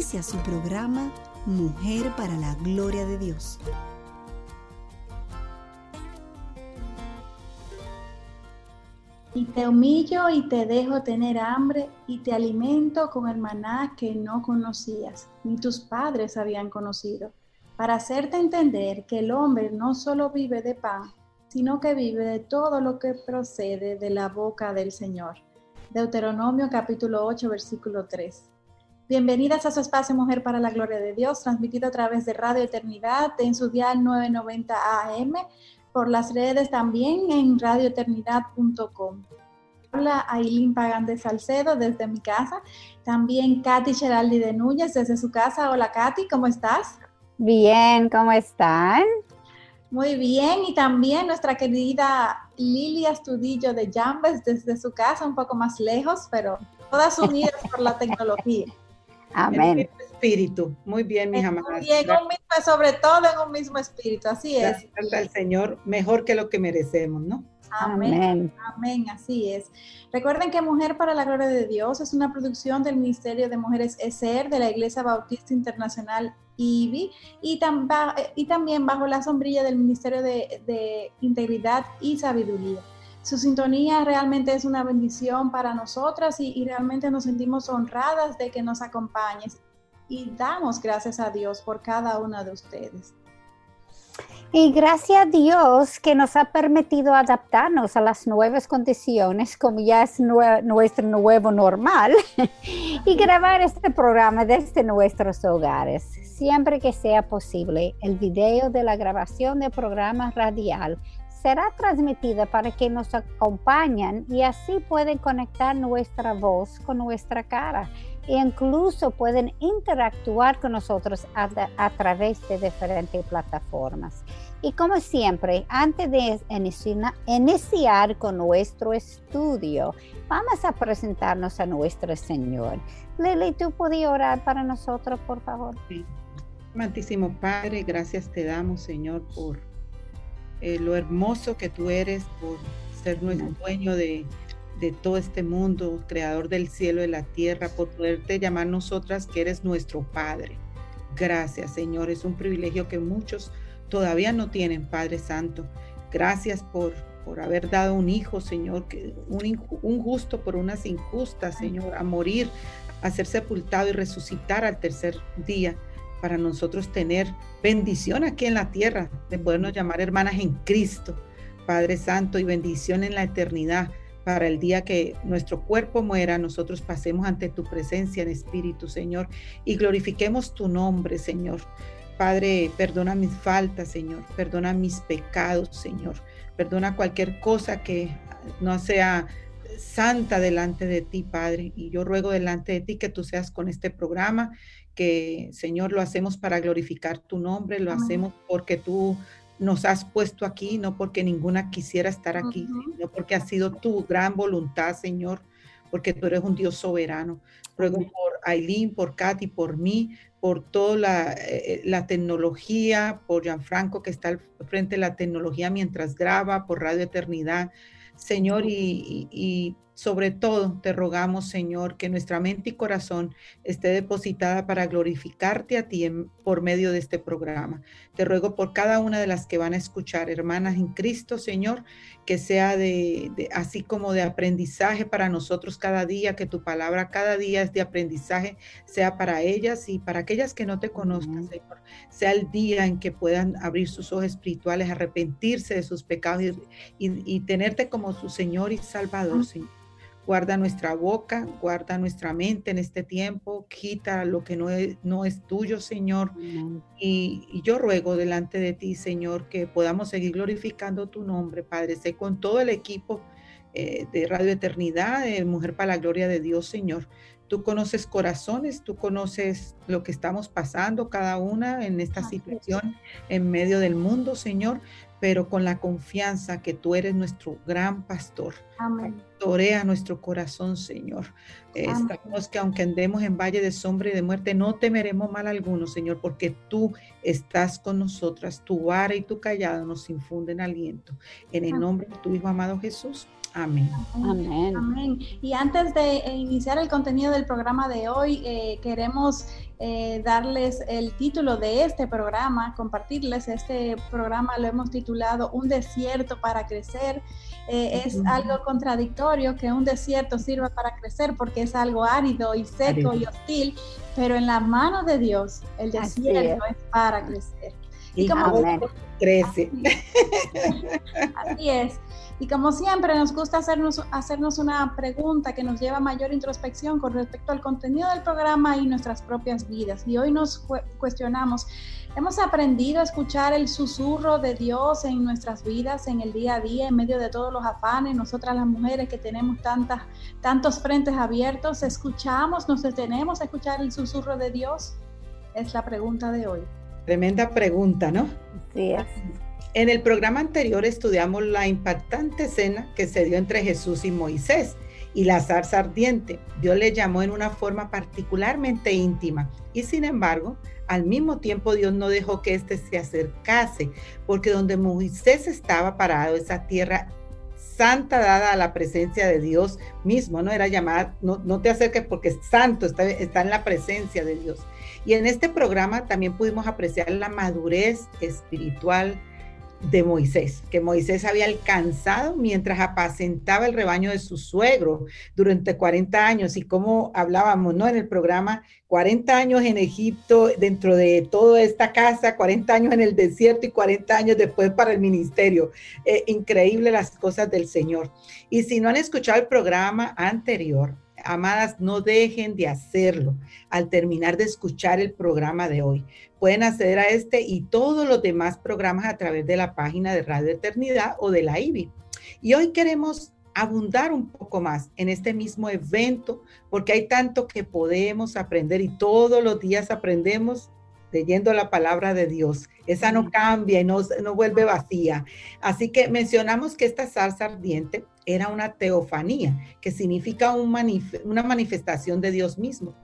Inicia su programa Mujer para la Gloria de Dios. Y te humillo y te dejo tener hambre y te alimento con el que no conocías, ni tus padres habían conocido, para hacerte entender que el hombre no solo vive de pan, sino que vive de todo lo que procede de la boca del Señor. Deuteronomio capítulo 8, versículo 3. Bienvenidas a su espacio Mujer para la Gloria de Dios, transmitido a través de Radio Eternidad en su dial 990 AM, por las redes también en radioeternidad.com. Hola, Aileen Pagan de Salcedo desde mi casa. También Katy Geraldi de Núñez desde su casa. Hola, Katy, ¿cómo estás? Bien, ¿cómo están? Muy bien, y también nuestra querida Lilia Estudillo de Jambes desde su casa, un poco más lejos, pero todas unidas por la tecnología. Amén. espíritu. Muy bien, mis amadas. Y en un mismo, sobre todo en un mismo espíritu, así es. Gracias al Señor, mejor que lo que merecemos, ¿no? Amén. Amén, así es. Recuerden que Mujer para la Gloria de Dios es una producción del Ministerio de Mujeres ESER de la Iglesia Bautista Internacional IBI y, y también bajo la sombrilla del Ministerio de, de Integridad y Sabiduría. Su sintonía realmente es una bendición para nosotras y, realmente nos sentimos honradas de que nos acompañes y damos gracias a Dios por cada una de ustedes. Y gracias a Dios que nos ha permitido adaptarnos a las nuevas condiciones, como ya es nuestro nuevo normal, y grabar este programa desde nuestros hogares. Siempre que sea posible, el video de la grabación del programa radial será transmitida para que nos acompañen y así pueden conectar nuestra voz con nuestra cara e incluso pueden interactuar con nosotros a, través de diferentes plataformas. Y como siempre, antes de iniciar con nuestro estudio, vamos a presentarnos a nuestro Señor. Lili, ¿tú podías orar para nosotros, por favor? Sí. Amantísimo Padre, gracias te damos, Señor, por eh, lo hermoso que tú eres por ser nuestro dueño de, todo este mundo, creador del cielo y la tierra, por poderte llamar nosotras que eres nuestro Padre. Gracias, Señor. Es un privilegio que muchos todavía no tienen, Padre Santo. Gracias por, por haber dado un hijo, Señor, que un, un justo por unas injustas, Señor, a morir, a ser sepultado y resucitar al tercer día para nosotros tener bendición aquí en la tierra, de podernos llamar hermanas en Cristo, Padre Santo, y bendición en la eternidad para el día que nuestro cuerpo muera, nosotros pasemos ante tu presencia en Espíritu, Señor, y glorifiquemos tu nombre, Señor. Padre, perdona mis faltas, Señor, perdona mis pecados, Señor, perdona cualquier cosa que no sea santa delante de ti, Padre. Y yo ruego delante de ti que tú seas con este programa, que Señor lo hacemos para glorificar tu nombre, lo hacemos porque tú nos has puesto aquí, no porque ninguna quisiera estar aquí, sino porque ha sido tu gran voluntad, Señor, porque tú eres un Dios soberano. Ruego por Aileen, por Katy, por mí, por toda la, eh, la, tecnología, por Gianfranco que está al frente de la tecnología mientras graba, por Radio Eternidad, Señor, y sobre todo, te rogamos, Señor, que nuestra mente y corazón esté depositada para glorificarte a ti por medio de este programa. Te ruego por cada una de las que van a escuchar, hermanas en Cristo, Señor, que sea de, así como de aprendizaje para nosotros cada día, que tu palabra cada día es de aprendizaje, sea para ellas y para aquellas que no te conozcan, Señor. Sea el día en que puedan abrir sus ojos espirituales, arrepentirse de sus pecados y, tenerte como su Señor y Salvador, Señor. Guarda nuestra boca, guarda nuestra mente en este tiempo, quita lo que no es, no es tuyo, Señor. Y, y, yo ruego delante de ti, Señor, que podamos seguir glorificando tu nombre, Padre. Sé con todo el equipo eh, de Radio Eternidad, de Mujer para la Gloria de Dios, Señor. Tú conoces corazones, tú conoces lo que estamos pasando cada una en esta situación en medio del mundo, Señor pero con la confianza que tú eres nuestro gran pastor. Amén. Torea nuestro corazón, Señor. Estamos que aunque andemos en valle de sombra y de muerte, no temeremos mal alguno, Señor, porque tú estás con nosotras. Tu vara y tu callado nos infunden aliento. En el nombre de tu Hijo amado Jesús. Amén. Amén. Amén. Y antes de eh, iniciar el contenido del programa de hoy, eh, queremos eh, darles el título de este programa, compartirles este programa, lo hemos titulado Un desierto para crecer. Es algo contradictorio que un desierto sirva para crecer porque es algo árido y seco y hostil, pero en las manos de Dios el desierto es. para crecer. Y, como crece. así es. Y como siempre, nos gusta hacernos, hacernos una pregunta que nos lleva a mayor introspección con respecto al contenido del programa y nuestras propias vidas. Y hoy nos cuestionamos, ¿hemos aprendido a escuchar el susurro de Dios en nuestras vidas, en el día a día, en medio de todos los afanes? Nosotras las mujeres que tenemos tantas, tantos frentes abiertos, ¿escuchamos, nos detenemos a escuchar el susurro de Dios? Es la pregunta de hoy. Tremenda pregunta, ¿no? Sí, en el programa anterior estudiamos la impactante escena que se dio entre Jesús y Moisés y la zarza ardiente. Dios le llamó en una forma particularmente íntima y sin embargo, al mismo tiempo Dios no dejó que éste se acercase, porque donde Moisés estaba parado, esa tierra santa dada a la presencia de Dios mismo, no era llamada, no, no te acerques porque es santo, está, está en la presencia de Dios. Y en este programa también pudimos apreciar la madurez espiritual de Moisés, que Moisés había alcanzado mientras apacentaba el rebaño de su suegro durante 40 años y como hablábamos, ¿no? En el programa, 40 años en Egipto, dentro de toda esta casa, 40 años en el desierto y 40 años después para el ministerio. Eh, increíble las cosas del Señor. Y si no han escuchado el programa anterior, amadas, no dejen de hacerlo al terminar de escuchar el programa de hoy. Pueden acceder a este y todos los demás programas a través de la página de Radio Eternidad o de la IBI. Y hoy queremos abundar un poco más en este mismo evento porque hay tanto que podemos aprender y todos los días aprendemos leyendo la palabra de Dios. Esa no cambia y no, no vuelve vacía. Así que mencionamos que esta salsa ardiente era una teofanía, que significa una manifestación de Dios mismo.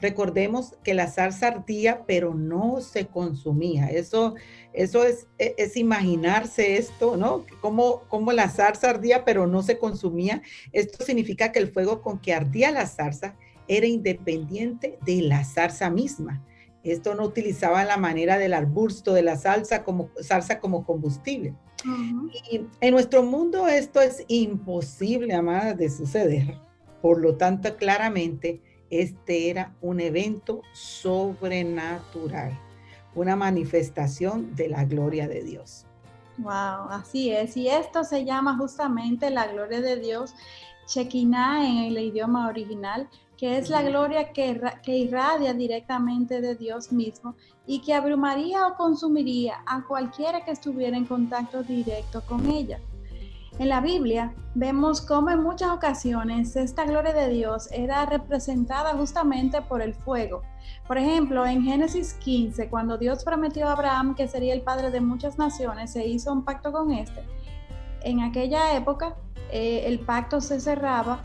Recordemos que la salsa ardía, pero no se consumía. Eso, eso es, e, es, imaginarse esto, ¿no? Como, como la zarza ardía, pero no se consumía. Esto significa que el fuego con que ardía la zarza era independiente de la zarza misma. Esto no utilizaba la manera del arbusto de la salsa como, salsa como combustible. Y en nuestro mundo esto es imposible, amada, de suceder. Por lo tanto, claramente, este era un evento sobrenatural, una manifestación de la gloria de Dios. Wow, así es. Y esto se llama justamente la gloria de Dios, Shekinah en el idioma original, que es la gloria que, que, irradia directamente de Dios mismo y que abrumaría o consumiría a cualquiera que estuviera en contacto directo con ella. En la Biblia vemos cómo en muchas ocasiones esta gloria de Dios era representada justamente por el fuego. Por ejemplo, en Génesis 15, cuando Dios prometió a Abraham que sería el padre de muchas naciones, se hizo un pacto con este. En aquella época, eh, el pacto se cerraba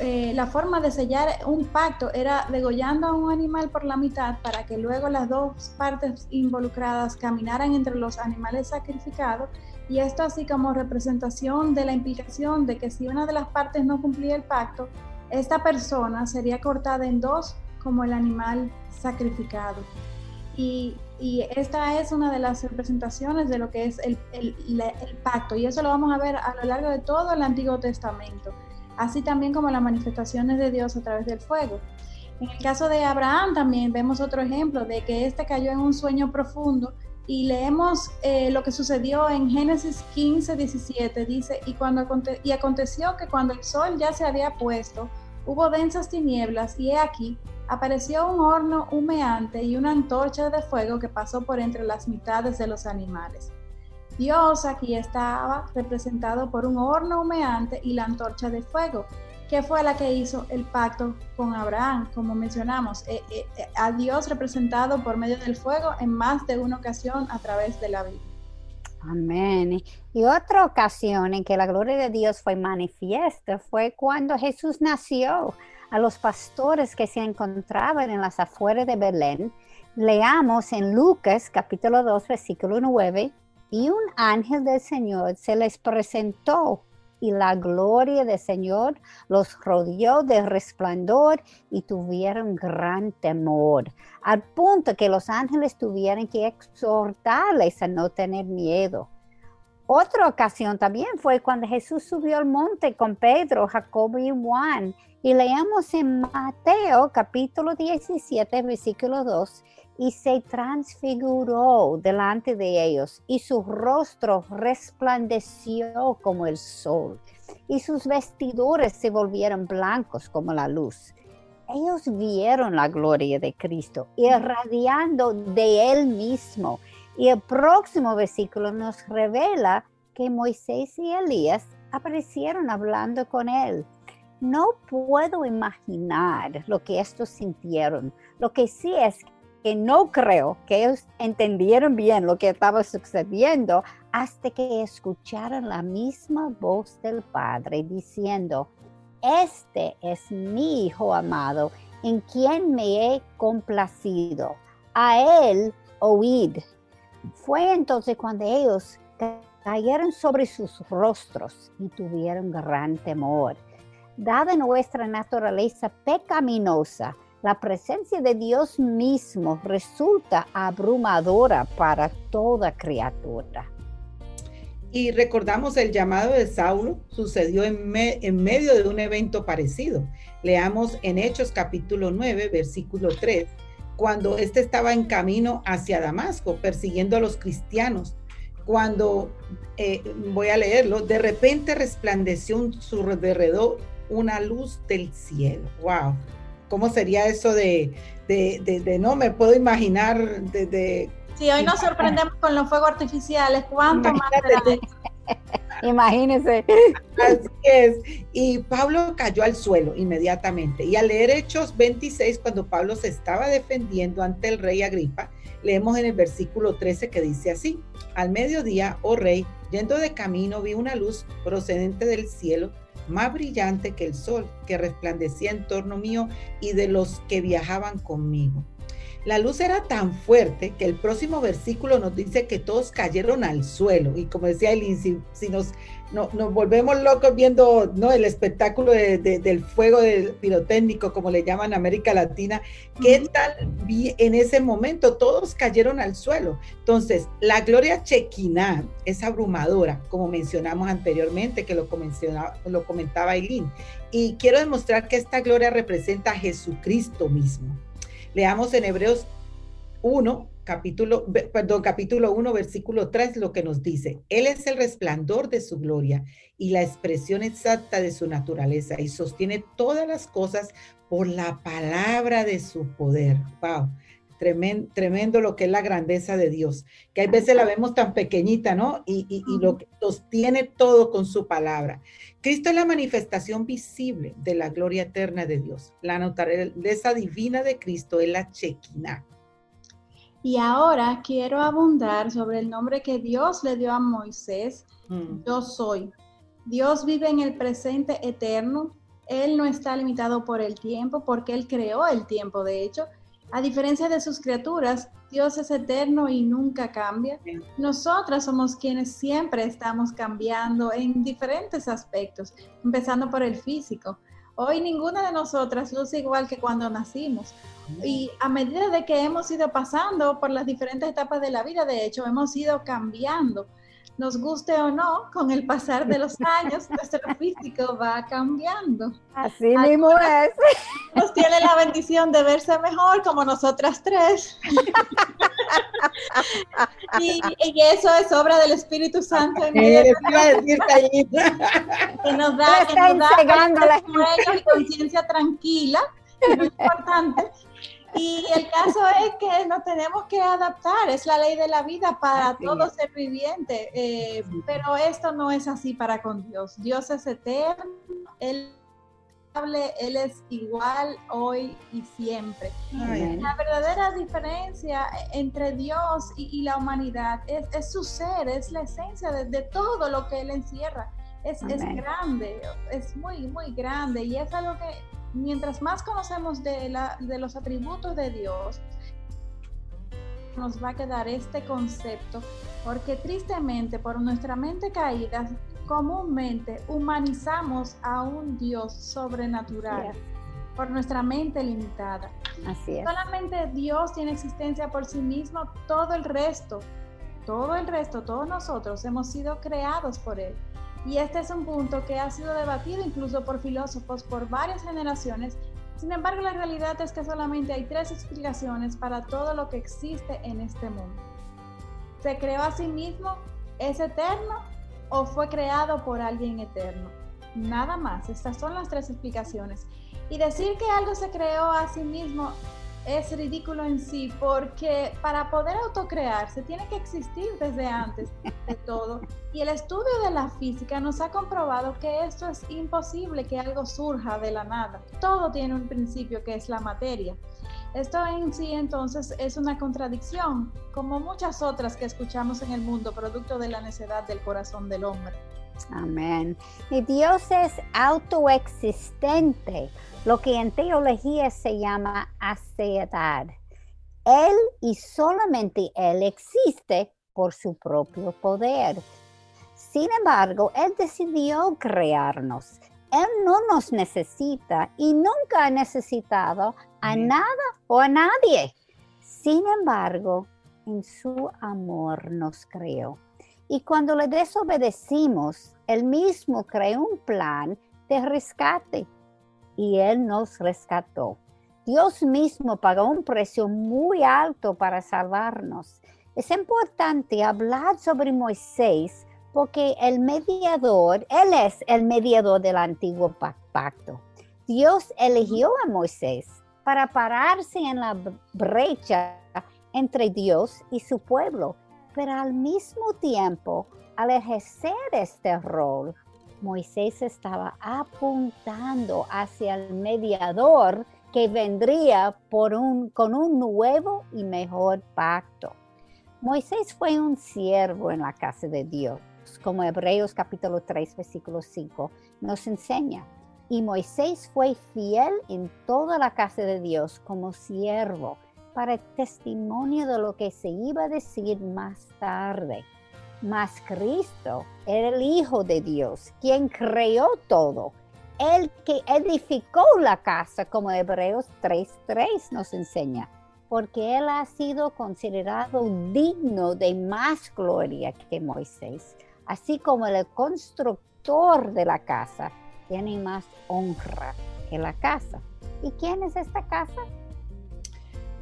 eh, la forma de sellar un pacto era degollando a un animal por la mitad para que luego las dos partes involucradas caminaran entre los animales sacrificados y esto así como representación de la implicación de que si una de las partes no cumplía el pacto, esta persona sería cortada en dos como el animal sacrificado. Y, esta es una de las representaciones de lo que es el pacto y eso lo vamos a ver a lo largo de todo el Antiguo Testamento así también como las manifestaciones de Dios a través del fuego. En el caso de Abraham también vemos otro ejemplo de que éste cayó en un sueño profundo y leemos eh, lo que sucedió en Génesis 15, 17. Dice, y, cuando y aconteció que cuando el sol ya se había puesto, hubo densas tinieblas y he aquí, apareció un horno humeante y una antorcha de fuego que pasó por entre las mitades de los animales. Dios aquí estaba representado por un horno humeante y la antorcha de fuego, que fue la que hizo el pacto con Abraham, como mencionamos, eh, eh, eh, a Dios representado por medio del fuego en más de una ocasión a través de la Biblia. Amén. Y otra ocasión en que la gloria de Dios fue manifiesta fue cuando Jesús nació a los pastores que se encontraban en las afueras de Belén. Leamos en Lucas capítulo 2 versículo 9, y un ángel del Señor se les presentó y la gloria del Señor los rodeó de resplandor y tuvieron gran temor, al punto que los ángeles tuvieron que exhortarles a no tener miedo. Otra ocasión también fue cuando Jesús subió al monte con Pedro, Jacobo y Juan. Y leemos en Mateo capítulo 17, versículo 2, y se transfiguró delante de ellos, y su rostro resplandeció como el sol, y sus vestiduras se volvieron blancos como la luz. Ellos vieron la gloria de Cristo, irradiando de Él mismo. Y el próximo versículo nos revela que Moisés y Elías aparecieron hablando con Él. No puedo imaginar lo que estos sintieron. Lo que sí es que no creo que ellos entendieron bien lo que estaba sucediendo hasta que escucharon la misma voz del Padre diciendo, este es mi Hijo amado, en quien me he complacido. A él oíd. Fue entonces cuando ellos cayeron sobre sus rostros y tuvieron gran temor. Dada nuestra naturaleza pecaminosa, la presencia de Dios mismo resulta abrumadora para toda criatura. Y recordamos el llamado de Saulo, sucedió en, medio de un evento parecido. Leamos en Hechos capítulo 9, versículo 3, cuando éste estaba en camino hacia Damasco, persiguiendo a los cristianos. Cuando, eh, voy a leerlo, de repente resplandeció en su alrededor una luz del cielo. ¡Wow! ¿Cómo sería eso de, de, no me puedo imaginar de... sí, hoy nos sorprendemos con los fuegos artificiales, ¿cuánto más Imagínese. Así es. Y Pablo cayó al suelo inmediatamente. Y al leer Hechos 26, cuando Pablo se estaba defendiendo ante el rey Agripa, leemos en el versículo 13 que dice así, al mediodía, oh rey, yendo de camino, vi una luz procedente del cielo más brillante que el sol, que resplandecía en torno mío y de los que viajaban conmigo. La luz era tan fuerte que el próximo versículo nos dice que todos cayeron al suelo. Y como decía Elin, si, nos, nos volvemos locos viendo ¿no? el espectáculo del fuego del pirotécnico, como le llaman en América Latina, ¿qué tal en ese momento? Todos cayeron al suelo. Entonces, la gloria chequiná es abrumadora, como mencionamos anteriormente, que lo, lo comentaba Elin. Y quiero demostrar que esta gloria representa a Jesucristo mismo. Leamos en Hebreos 1, capítulo, perdón, capítulo 1, versículo 3, lo que nos dice. Él es el resplandor de su gloria y la expresión exacta de su naturaleza y sostiene todas las cosas por la palabra de su poder. Wow. Tremendo, tremendo, lo que es la grandeza de Dios, que a veces la vemos tan pequeñita, ¿no? Y, y, y lo que sostiene todo con su palabra. Cristo es la manifestación visible de la gloria eterna de Dios. La naturaleza divina de Cristo es la Chequina. Y ahora quiero abundar sobre el nombre que Dios le dio a Moisés. Mm. Yo soy. Dios vive en el presente eterno. Él no está limitado por el tiempo porque Él creó el tiempo, de hecho. A diferencia de sus criaturas, Dios es eterno y nunca cambia. Nosotras somos quienes siempre estamos cambiando en diferentes aspectos, empezando por el físico. Hoy ninguna de nosotras luce igual que cuando nacimos. Y a medida de que hemos ido pasando por las diferentes etapas de la vida, de hecho, hemos ido cambiando nos guste o no, con el pasar de los años, nuestro físico va cambiando. Así mismo es. Nos tiene la bendición de verse mejor como nosotras tres. y, eso es obra del Espíritu Santo. En que nos da, que nos da y conciencia tranquila, que es importante Y el caso es que nos tenemos que adaptar, es la ley de la vida para todo ser viviente, eh, pero esto no es así para con Dios. Dios es eterno, Él él es igual hoy y siempre. La verdadera diferencia entre Dios y, la humanidad es, su ser, es la esencia de, todo lo que Él encierra. Es, es, grande, es muy, muy grande y es algo que mientras más conocemos de, la, de los atributos de Dios, nos va a quedar este concepto, porque tristemente por nuestra mente caída comúnmente humanizamos a un Dios sobrenatural por nuestra mente limitada. Así es. Solamente Dios tiene existencia por sí mismo, todo el resto, todo el resto, todos nosotros hemos sido creados por Él. Y este es un punto que ha sido debatido incluso por filósofos por varias generaciones. Sin embargo, la realidad es que solamente hay tres explicaciones para todo lo que existe en este mundo. Se creó a sí mismo, es eterno o fue creado por alguien eterno. Nada más, estas son las tres explicaciones. Y decir que algo se creó a sí mismo es ridículo en sí, porque para poder autocrearse tiene que existir desde antes de todo. Y el estudio de la física nos ha comprobado que esto es imposible, que algo surja de la nada. Todo tiene un principio que es la materia. Esto en sí entonces es una contradicción, como muchas otras que escuchamos en el mundo, producto de la necedad del corazón del hombre. Amén. Y Dios es autoexistente, lo que en teología se llama aseidad. Él y solamente Él existe por su propio poder. Sin embargo, Él decidió crearnos él no nos necesita y nunca ha necesitado a nada o a nadie. Sin embargo, en su amor nos creó. Y cuando le desobedecimos, Él mismo creó un plan de rescate y Él nos rescató. Dios mismo pagó un precio muy alto para salvarnos. Es importante hablar sobre Moisés porque el mediador, Él es el mediador del antiguo pacto. Dios eligió a Moisés para pararse en la brecha entre Dios y su pueblo, pero al mismo tiempo, al ejercer este rol, Moisés estaba apuntando hacia el mediador que vendría con un nuevo y mejor pacto. Moisés fue un siervo en la casa de Dios como Hebreos capítulo 3, versículo 5 nos enseña. Y Moisés fue fiel en toda la casa de Dios como siervo para testimonio de lo que se iba a decir más tarde. Mas Cristo era el Hijo de Dios, quien creó todo, el que edificó la casa, como Hebreos 3.3 nos enseña, porque él ha sido considerado digno de más gloria que Moisés así como el constructor de la casa tiene más honra que la casa. ¿Y quién es esta casa?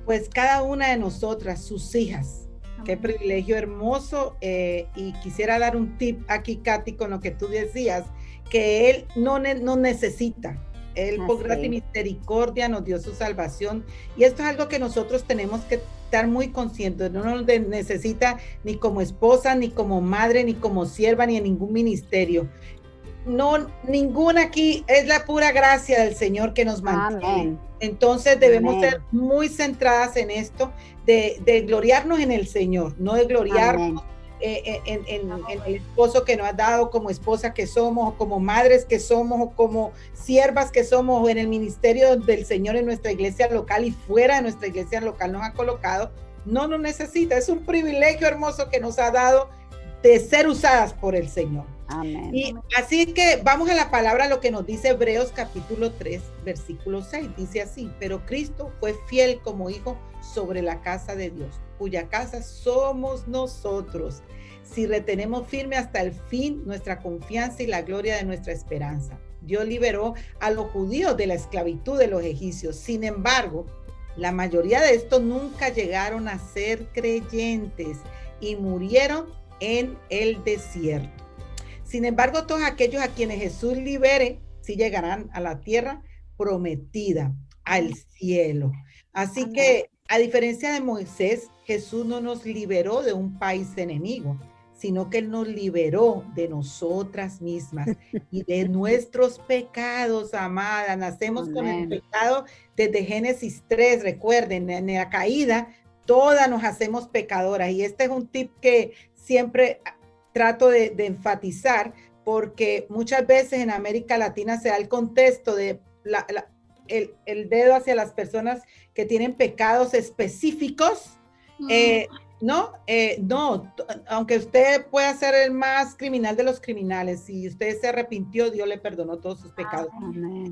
Pues cada una de nosotras, sus hijas. Qué privilegio hermoso. Eh, y quisiera dar un tip aquí, Katy, con lo que tú decías, que Él no, no necesita. Él por gracia y misericordia nos dio su salvación. Y esto es algo que nosotros tenemos que estar muy conscientes, no nos necesita ni como esposa, ni como madre, ni como sierva, ni en ningún ministerio. No, ninguna aquí es la pura gracia del Señor que nos mantiene. Entonces debemos ser muy centradas en esto, de, de, gloriarnos en el Señor, no de gloriarnos eh, eh, en, el esposo que nos ha dado, como esposa que somos, o como madres que somos, o como siervas que somos, o en el ministerio del Señor en nuestra iglesia local y fuera de nuestra iglesia local nos ha colocado, no nos necesita. Es un privilegio hermoso que nos ha dado de ser usadas por el Señor. Amén. Y así que vamos a la palabra, lo que nos dice Hebreos capítulo 3, versículo 6. Dice así, pero Cristo fue fiel como hijo sobre la casa de Dios, cuya casa somos nosotros, si retenemos firme hasta el fin nuestra confianza y la gloria de nuestra esperanza. Dios liberó a los judíos de la esclavitud de los egipcios. Sin embargo, la mayoría de estos nunca llegaron a ser creyentes y murieron en el desierto. Sin embargo, todos aquellos a quienes Jesús libere, sí llegarán a la tierra prometida, al cielo. Así que, a diferencia de Moisés, Jesús no nos liberó de un país enemigo, sino que Él nos liberó de nosotras mismas y de nuestros pecados, amada. Nacemos con el pecado desde Génesis 3, recuerden, en la caída, todas nos hacemos pecadoras. Y este es un tip que siempre trato de, enfatizar, porque muchas veces en América Latina se da el contexto de el, el, dedo hacia las personas que tienen pecados específicos. Eh, no, eh, no, aunque usted pueda ser el más criminal de los criminales, si usted se arrepintió, Dios le perdonó todos sus pecados.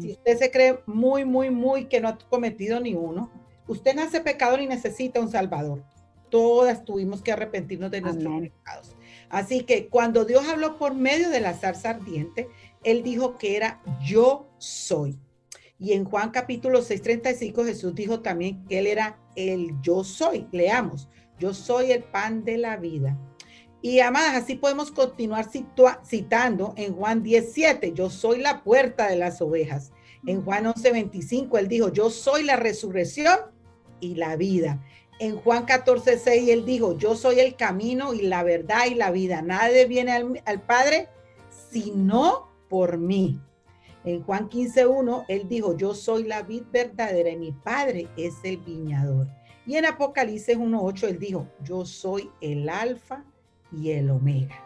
Si usted se cree muy, muy, muy que no ha cometido ni uno, usted nace pecador y necesita un salvador. Todas tuvimos que arrepentirnos de nuestros pecados. Así que cuando Dios habló por medio de la zarza ardiente, Él dijo que era yo soy. Y en Juan capítulo 6:35 Jesús dijo también que Él era el yo soy. Leamos, yo soy el pan de la vida. Y amadas, así podemos continuar citando en Juan 17, yo soy la puerta de las ovejas. En Juan 11:25 Él dijo, yo soy la resurrección y la vida. En Juan 14, 6 Él dijo, yo soy el camino y la verdad y la vida. Nadie viene al, Padre sino por mí. En Juan 15, 1 Él dijo, yo soy la vid verdadera y mi Padre es el viñador. Y en Apocalipsis 1.8 Él dijo, yo soy el alfa y el omega.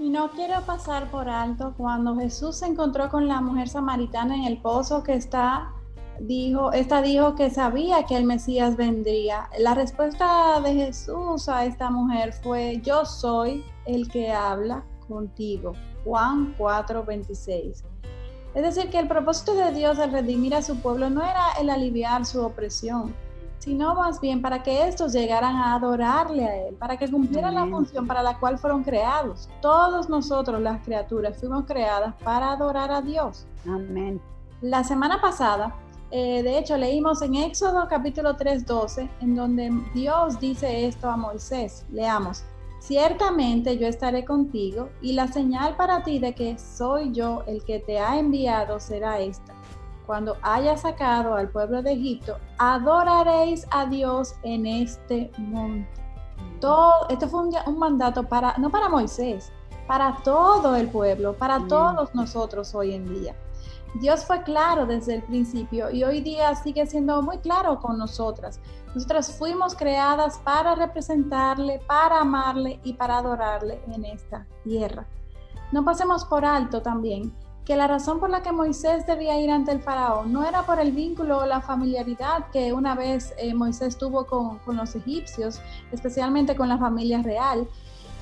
Y no quiero pasar por alto cuando Jesús se encontró con la mujer samaritana en el pozo que está dijo, esta dijo que sabía que el Mesías vendría. La respuesta de Jesús a esta mujer fue, yo soy el que habla contigo. Juan 4:26. Es decir, que el propósito de Dios al redimir a su pueblo no era el aliviar su opresión, sino más bien para que estos llegaran a adorarle a Él, para que cumplieran la función para la cual fueron creados. Todos nosotros, las criaturas, fuimos creadas para adorar a Dios. Amén. La semana pasada eh, de hecho, leímos en Éxodo capítulo 3, 12, en donde Dios dice esto a Moisés. Leamos, ciertamente yo estaré contigo y la señal para ti de que soy yo el que te ha enviado será esta. Cuando haya sacado al pueblo de Egipto, adoraréis a Dios en este monte. Todo, este fue un, mandato para, no para Moisés, para todo el pueblo, para todos nosotros hoy en día. Dios fue claro desde el principio y hoy día sigue siendo muy claro con nosotras. Nosotras fuimos creadas para representarle, para amarle y para adorarle en esta tierra. No pasemos por alto también que la razón por la que Moisés debía ir ante el faraón no era por el vínculo o la familiaridad que una vez eh, Moisés tuvo con, con los egipcios, especialmente con la familia real.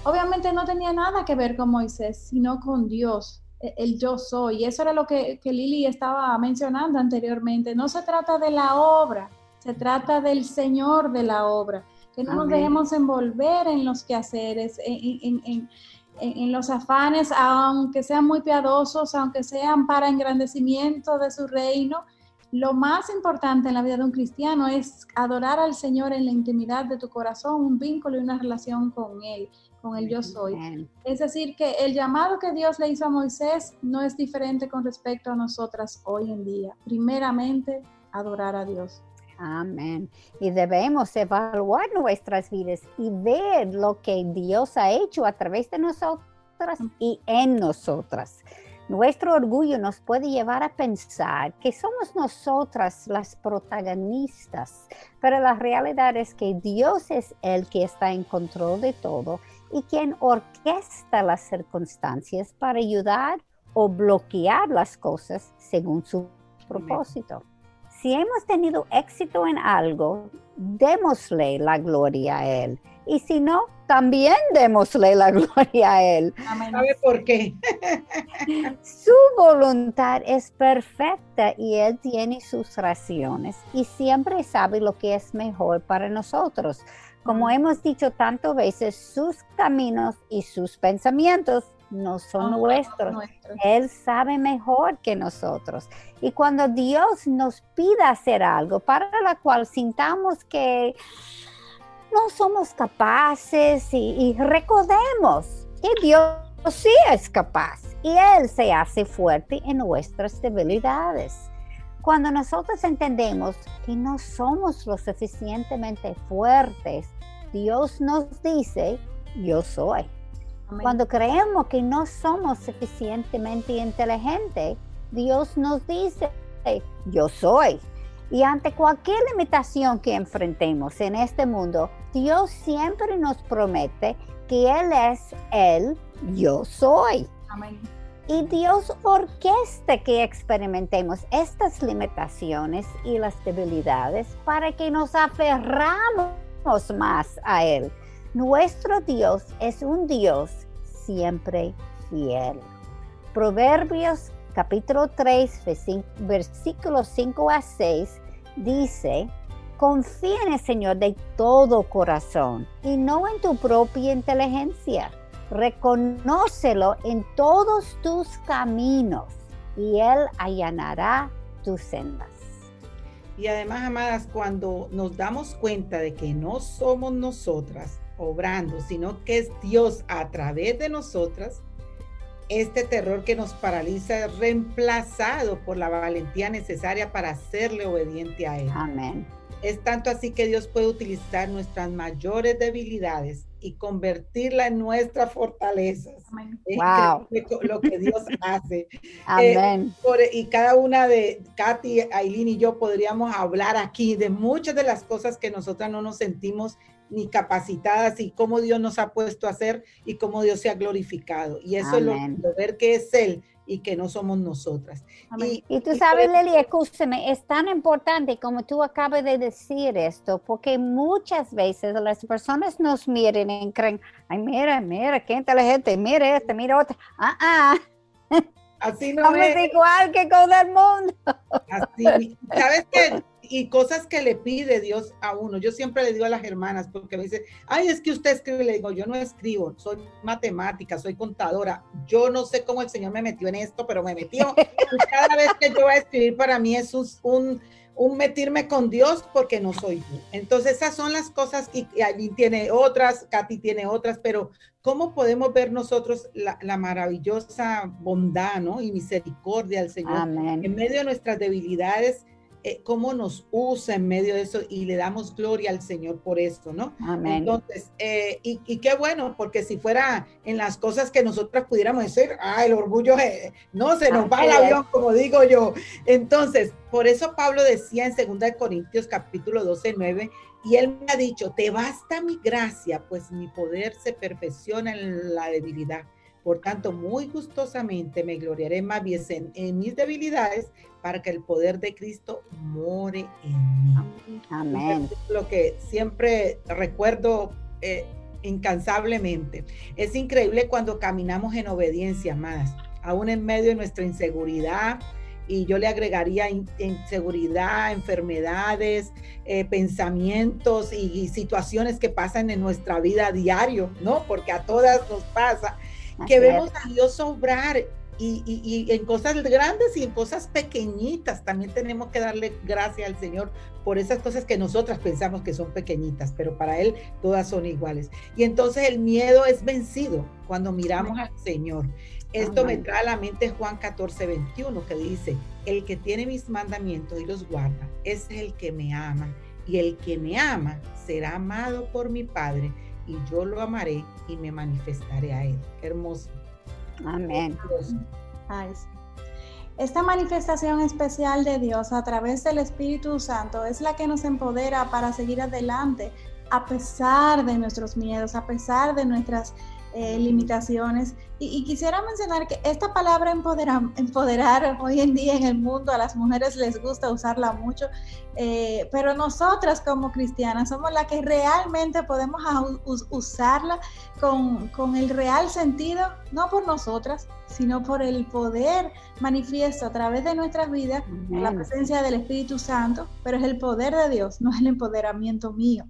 Obviamente no tenía nada que ver con Moisés, sino con Dios, el yo soy. Y eso era lo que, Lili estaba mencionando anteriormente. No se trata de la obra, se trata del Señor de la obra. Que no nos dejemos envolver en los quehaceres, en, en, en, los afanes, aunque sean muy piadosos, aunque sean para engrandecimiento de su reino. Lo más importante en la vida de un cristiano es adorar al Señor en la intimidad de tu corazón, un vínculo y una relación con Él con el yo soy. Es decir, que el llamado que Dios le hizo a Moisés no es diferente con respecto a nosotras hoy en día. Primeramente, adorar a Dios. Amén. Y debemos evaluar nuestras vidas y ver lo que Dios ha hecho a través de nosotras y en nosotras. Nuestro orgullo nos puede llevar a pensar que somos nosotras las protagonistas, pero la realidad es que Dios es el que está en control de todo y quien orquesta las circunstancias para ayudar o bloquear las cosas según su propósito. Si hemos tenido éxito en algo, démosle la gloria a Él. Y si no, también démosle la gloria a Él. ¿Sabe por qué? Su voluntad es perfecta y Él tiene sus razones y siempre sabe lo que es mejor para nosotros. Como hemos dicho tantas veces, sus caminos y sus pensamientos no son nuestros. Él sabe mejor que nosotros. Y cuando Dios nos pida hacer algo para la cual sintamos que no somos capaces y, y recordemos que Dios sí es capaz y Él se hace fuerte en nuestras debilidades. cuando nosotros entendemos que no somos lo suficientemente fuertes, Dios nos dice, yo soy. Cuando creemos que no somos suficientemente inteligentes, Dios nos dice, yo soy. Y ante cualquier limitación que enfrentemos en este mundo, Dios siempre nos promete que Él es el yo soy. Y Dios orquesta que experimentemos estas limitaciones y las debilidades para que nos aferramos más a Él. Nuestro Dios es un Dios siempre fiel. Proverbios capítulo 3, versículos 5 a 6 dice, confía en el Señor de todo corazón y no en tu propia inteligencia. Reconócelo en todos tus caminos y Él allanará tus sendas. Y además, amadas, cuando nos damos cuenta de que no somos nosotras obrando, sino que es Dios a través de nosotras, este terror que nos paraliza es reemplazado por la valentía necesaria para serle obediente a Él. Amén. Es tanto así que Dios puede utilizar nuestras mayores debilidades y convertirla en nuestras fortalezas. wow. lo que Dios hace. Amén. Eh, y cada una de Katy, Aileen y yo podríamos hablar aquí de muchas de las cosas que nosotras no nos sentimos ni capacitadas y cómo Dios nos ha puesto a hacer y cómo Dios se ha glorificado. Y eso es lo, ver que es Él y que no somos nosotras. Y, tú sabes, Leli, escúchame, es tan importante como tú acabas de decir esto, porque muchas veces las personas nos miren y creen, ay, mira, mira, qué inteligente, mira este, mira otro. Ah, ah. Así no es. igual que con el mundo. Así, ¿sabes qué? Y cosas que le pide Dios a uno. Yo siempre le digo a las hermanas, porque me dicen, ay, es que usted escribe, le digo, yo no escribo, soy matemática, soy contadora. Yo no sé cómo el Señor me metió en esto, pero me metió. cada vez que yo voy a escribir, para mí es un, un, metirme con Dios porque no soy yo. Entonces, esas son las cosas, y, y tiene otras, Katy tiene otras, pero ¿cómo podemos ver nosotros la, la maravillosa bondad ¿no? y misericordia del Señor en medio de nuestras debilidades? Eh, cómo nos usa en medio de eso y le damos gloria al Señor por esto, ¿no? Amén. Entonces, eh, y, qué bueno, porque si fuera en las cosas que nosotros pudiéramos decir, ah, el orgullo, eh, no, se nos va el avión, como digo yo. Entonces, por eso Pablo decía en 2 Corintios capítulo 12, 9, y él me ha dicho, te basta mi gracia, pues mi poder se perfecciona en la debilidad. Por tanto, muy gustosamente me gloriaré más bien en, mis debilidades para que el poder de Cristo more en mí. Amén. Lo que siempre recuerdo eh, incansablemente. Es increíble cuando caminamos en obediencia, amadas, aún en medio de nuestra inseguridad, y yo le agregaría inseguridad, enfermedades, eh, pensamientos y, y, situaciones que pasan en nuestra vida diario, ¿no? Porque a todas nos pasa que vemos a Dios obrar y, en cosas grandes y en cosas pequeñitas. También tenemos que darle gracias al Señor por esas cosas que nosotras pensamos que son pequeñitas, pero para Él todas son iguales. Y entonces el miedo es vencido cuando miramos al Señor. Esto me trae a la mente Juan 14, 21, que dice, el que tiene mis mandamientos y los guarda, es el que me ama. Y el que me ama será amado por mi Padre y yo lo amaré y me manifestaré a él. hermoso. Amén. Esta manifestación especial de Dios a través del Espíritu Santo es la que nos empodera para seguir adelante a pesar de nuestros miedos, a pesar de nuestras eh, limitaciones. Y, quisiera mencionar que esta palabra empoderar, empoderar hoy en día en el mundo, a las mujeres les gusta usarla mucho, eh, pero nosotras como cristianas somos las que realmente podemos usarla con, con el real sentido, no por nosotras, sino por el poder manifiesto a través de nuestras vidas, la presencia del Espíritu Santo, pero es el poder de Dios, no es el empoderamiento mío.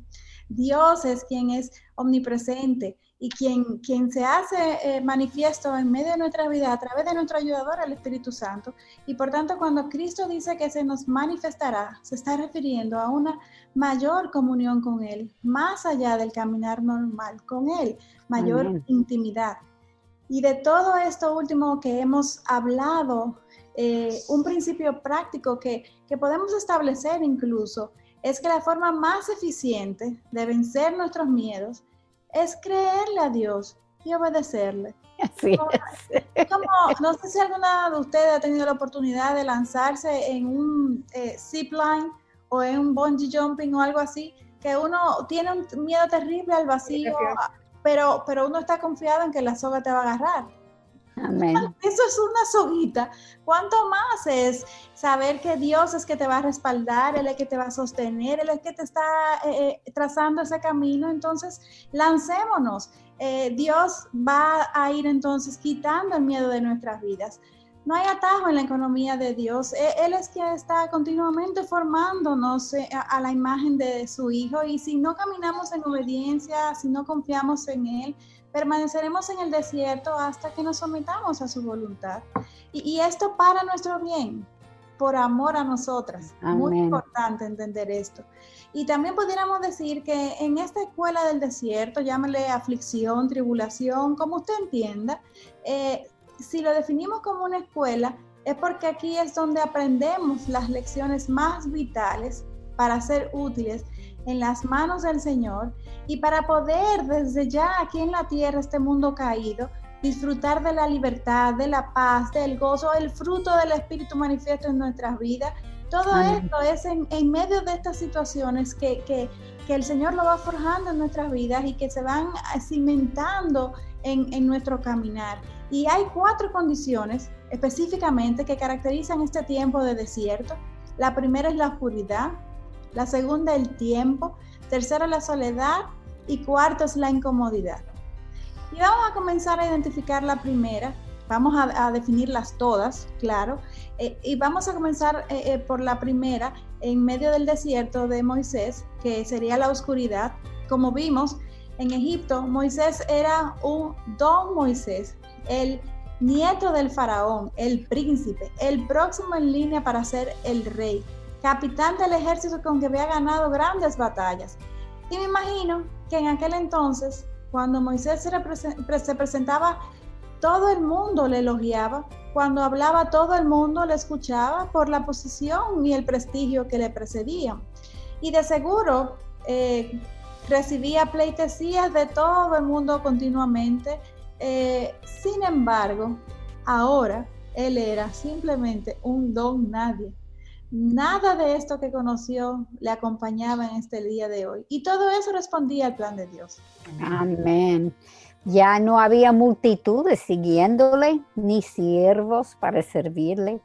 Dios es quien es omnipresente, y quien, quien se hace eh, manifiesto en medio de nuestra vida a través de nuestro ayudador, el Espíritu Santo. Y por tanto, cuando Cristo dice que se nos manifestará, se está refiriendo a una mayor comunión con Él, más allá del caminar normal con Él, mayor intimidad. Y de todo esto último que hemos hablado, eh, un principio práctico que, que podemos establecer incluso es que la forma más eficiente de vencer nuestros miedos es creerle a Dios y obedecerle. Así es. Como, no sé si alguna de ustedes ha tenido la oportunidad de lanzarse en un eh, zip line o en un bungee jumping o algo así, que uno tiene un miedo terrible al vacío, pero, pero uno está confiado en que la soga te va a agarrar. Eso es una soguita. ¿Cuánto más es saber que Dios es que te va a respaldar, Él es que te va a sostener, Él es que te está eh, eh, trazando ese camino? Entonces, lancémonos. Eh, Dios va a ir entonces quitando el miedo de nuestras vidas. No hay atajo en la economía de Dios. E, Él es quien está continuamente formándonos a la imagen de su Hijo y si no caminamos en obediencia, si no confiamos en Él, permaneceremos en el desierto hasta que nos sometamos a su voluntad. Y, esto para nuestro bien, por amor a nosotras. Muy importante entender esto. Y también pudiéramos decir que en esta escuela del desierto, llámale aflicción, tribulación, como usted entienda, eh, si lo definimos como una escuela, es porque aquí es donde aprendemos las lecciones más vitales para ser útiles en las manos del Señor y para poder desde ya aquí en la tierra, este mundo caído, disfrutar de la libertad, de la paz, del gozo, el fruto del Espíritu manifiesto en nuestras vidas. Todo esto es en, medio de estas situaciones que, que, que, el Señor lo va forjando en nuestras vidas y que se van cimentando en, nuestro caminar. Y hay cuatro condiciones específicamente que caracterizan este tiempo de desierto. La primera es la oscuridad, la segunda el tiempo, tercero la soledad y cuarto es la incomodidad. Y vamos a comenzar a identificar la primera, vamos a, definirlas todas, claro, eh, y vamos a comenzar eh, eh, por la primera en medio del desierto de Moisés, que sería la oscuridad. Como vimos, en Egipto Moisés era un don Moisés, el nieto del faraón, el príncipe, el próximo en línea para ser el rey capitán del ejército con que había ganado grandes batallas. Y me imagino que en aquel entonces, cuando Moisés se, presentaba, todo el mundo le elogiaba, cuando hablaba todo el mundo le escuchaba por la posición y el prestigio que le precedían. Y de seguro eh, recibía pleitesías de todo el mundo continuamente. Eh, sin embargo, ahora él era simplemente un don nadie Nada de esto que conoció le acompañaba en este día de hoy. Y todo eso respondía al plan de Dios. Amén. Ya no había multitudes siguiéndole, ni siervos para servirle.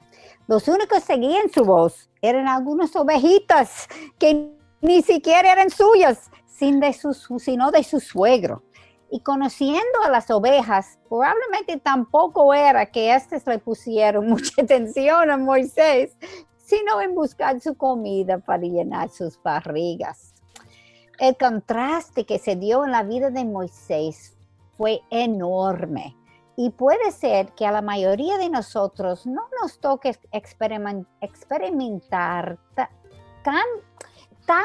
Los únicos que seguían su voz eran algunas ovejitas que ni siquiera eran suyas, de sino de su suegro. Y conociendo a las ovejas, probablemente tampoco era que éstas le pusieron mucha atención a Moisés, sino en buscar su comida para llenar sus barrigas. El contraste que se dio en la vida de Moisés fue enorme y puede ser que a la mayoría de nosotros no nos toque experimentar tan, tan,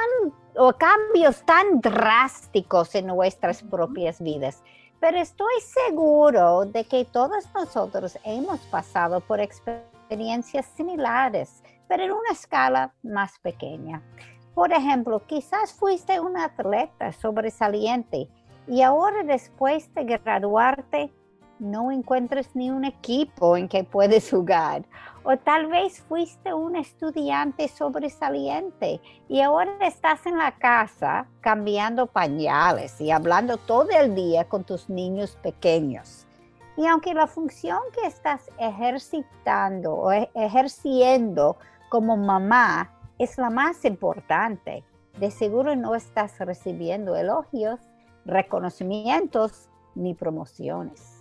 o cambios tan drásticos en nuestras propias vidas. Pero estoy seguro de que todos nosotros hemos pasado por experiencias similares pero en una escala más pequeña. Por ejemplo, quizás fuiste un atleta sobresaliente y ahora después de graduarte no encuentres ni un equipo en que puedes jugar. O tal vez fuiste un estudiante sobresaliente y ahora estás en la casa cambiando pañales y hablando todo el día con tus niños pequeños. Y aunque la función que estás ejercitando o e-, ejerciendo como mamá es la más importante. De seguro no estás recibiendo elogios, reconocimientos ni promociones.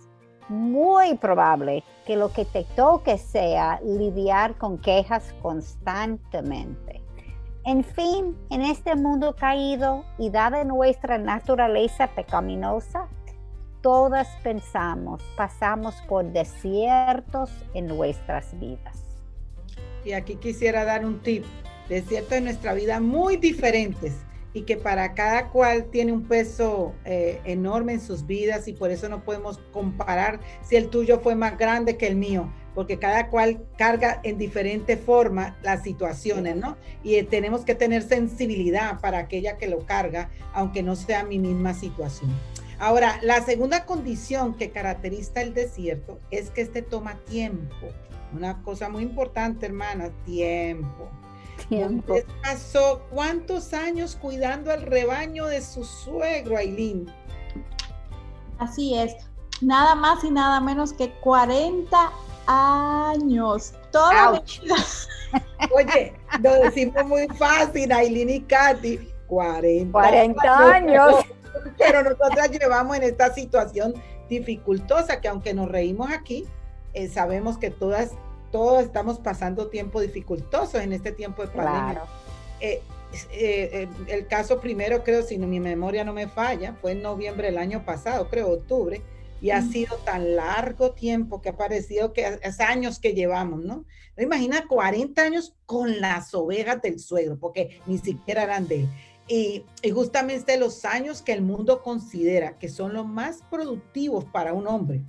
Muy probable que lo que te toque sea lidiar con quejas constantemente. En fin, en este mundo caído y dada nuestra naturaleza pecaminosa, todas pensamos, pasamos por desiertos en nuestras vidas. Y aquí quisiera dar un tip, desiertos de nuestra vida muy diferentes y que para cada cual tiene un peso eh, enorme en sus vidas y por eso no podemos comparar si el tuyo fue más grande que el mío, porque cada cual carga en diferente forma las situaciones, ¿no? Y tenemos que tener sensibilidad para aquella que lo carga, aunque no sea mi misma situación. Ahora, la segunda condición que caracteriza el desierto es que este toma tiempo. Una cosa muy importante, hermana, tiempo. Tiempo. pasó cuántos años cuidando al rebaño de su suegro, Aileen? Así es. Nada más y nada menos que 40 años. Toda Oye, lo decimos muy fácil, Aileen y Katy. 40, 40 años pero nosotras llevamos en esta situación dificultosa que aunque nos reímos aquí, eh, sabemos que todas, todos estamos pasando tiempo dificultoso en este tiempo de pandemia. Eh, eh, el caso primero, creo, si mi memoria no me falla, fue en noviembre del año pasado, creo, octubre, y ha sido tan largo tiempo que ha parecido que es años que llevamos, ¿no? Imagina 40 años con las ovejas del suegro, porque ni siquiera eran de él. Y, justamente los años que el mundo considera que son los más productivos para un hombre.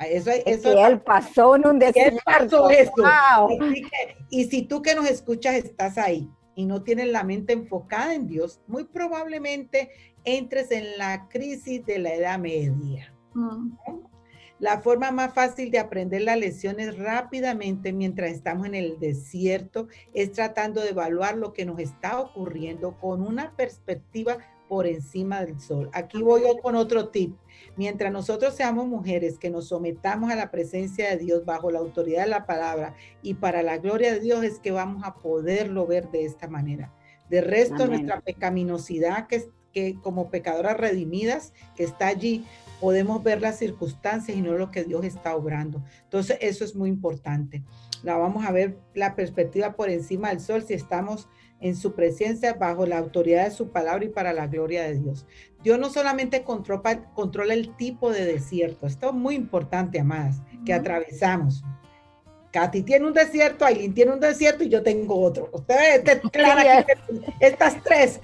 Eso, eso que él pasó en un desierto. y si tú que nos escuchas estás ahí y no tienes la mente enfocada en Dios, muy probablemente entres en la crisis de la edad media. Mm. La forma más fácil de aprender las lecciones rápidamente mientras estamos en el desierto es tratando de evaluar lo que nos está ocurriendo con una perspectiva por encima del sol. Aquí voy con otro tip. Mientras nosotros seamos mujeres que nos sometamos a la presencia de Dios bajo la autoridad de la palabra y para la gloria de Dios es que vamos a poderlo ver de esta manera. De resto, nuestra pecaminosidad que, que como pecadoras redimidas que está allí, podemos ver las circunstancias y no lo que Dios está obrando. Entonces, eso es muy importante. La vamos a ver la perspectiva por encima del sol si estamos en su presencia bajo la autoridad de su palabra y para la gloria de Dios. Dios no solamente controla, controla el tipo de desierto, esto es muy importante, amadas, que atravesamos. Katy tiene un desierto, Aileen tiene un desierto y yo tengo otro. Ustedes, estas tres,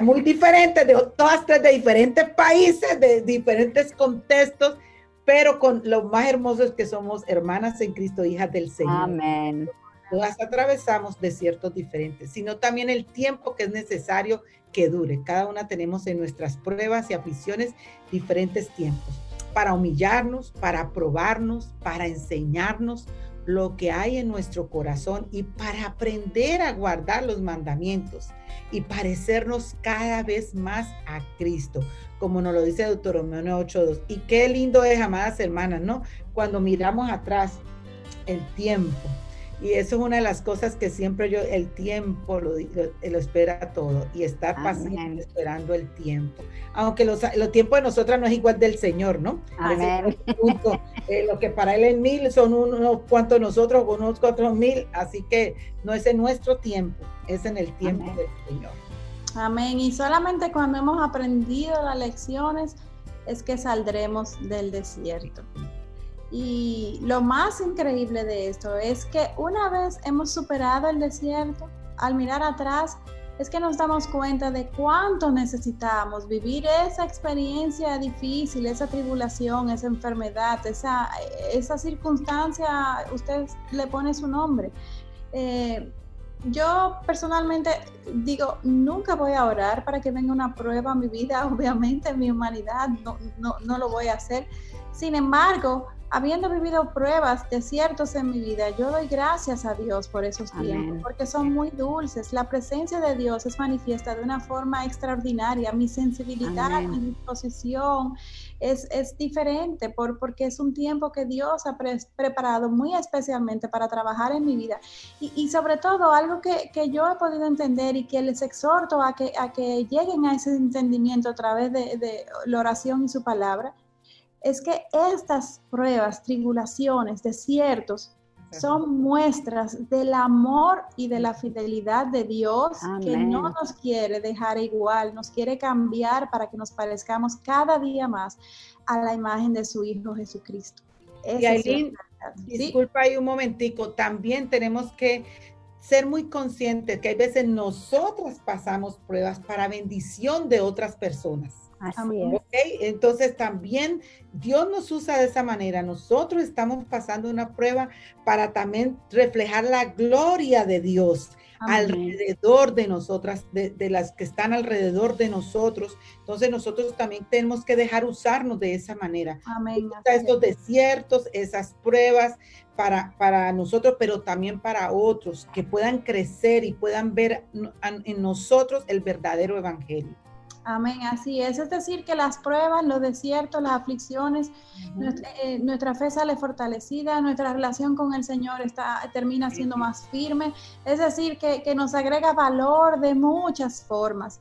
muy diferentes, de todas tres de diferentes países, de diferentes contextos, pero con lo más hermoso es que somos hermanas en Cristo, hijas del Señor. Amén. Todas atravesamos desiertos diferentes, sino también el tiempo que es necesario que dure. Cada una tenemos en nuestras pruebas y aflicciones diferentes tiempos para humillarnos, para probarnos, para enseñarnos, lo que hay en nuestro corazón y para aprender a guardar los mandamientos y parecernos cada vez más a Cristo, como nos lo dice Deuteronomio 8.2. Y qué lindo es, amadas hermanas, ¿no? Cuando miramos atrás el tiempo, y eso es una de las cosas que siempre yo, el tiempo lo, lo, espera todo y estar paciente esperando el tiempo. Aunque los, los tiempos de nosotras no es igual del Señor, ¿no? Amén. Eh, lo que para Él es mil son unos cuantos nosotros, unos cuatro mil, así que no es en nuestro tiempo, es en el tiempo del Señor. Amén. Y solamente cuando hemos aprendido las lecciones es que saldremos del desierto. Y lo más increíble de esto es que una vez hemos superado el desierto, al mirar atrás, es que nos damos cuenta de cuánto necesitamos vivir esa experiencia difícil, esa tribulación, esa enfermedad, esa, esa circunstancia, usted le pone su nombre. Eh, yo personalmente digo, nunca voy a orar para que venga una prueba a mi vida, obviamente, en mi humanidad, no, no, no lo voy a hacer. Sin embargo, habiendo vivido pruebas, desiertos en mi vida, yo doy gracias a Dios por esos tiempos, porque son muy dulces. La presencia de Dios es manifiesta de una forma extraordinaria. Mi sensibilidad, mi disposición es, es diferente por, porque es un tiempo que Dios ha preparado muy especialmente para trabajar en mi vida. Y, sobre todo, algo que, que, yo he podido entender y que les exhorto a que, a que lleguen a ese entendimiento a través de, de la oración y su palabra, es que estas pruebas, tribulaciones, desiertos, son muestras del amor y de la fidelidad de Dios que no nos quiere dejar igual, nos quiere cambiar para que nos parezcamos cada día más a la imagen de su Hijo Jesucristo. y Aileen, disculpa ahí un momentico, también tenemos que ser muy conscientes que hay veces nosotras pasamos pruebas para bendición de otras personas. Así es. Entonces también Dios nos usa de esa manera. Nosotros estamos pasando una prueba para también reflejar la gloria de Dios alrededor de nosotras, de, las que están alrededor de nosotros. Entonces nosotros también tenemos que dejar usarnos de esa manera. Amén. Estos desiertos, esas pruebas para, para nosotros, pero también para otros, que puedan crecer y puedan ver en nosotros el verdadero evangelio. Amén, así es. Es decir, que las pruebas, los desiertos, las aflicciones, eh, nuestra, fe sale fortalecida, nuestra relación con el Señor está, termina siendo más firme. Es decir, que, nos agrega valor de muchas formas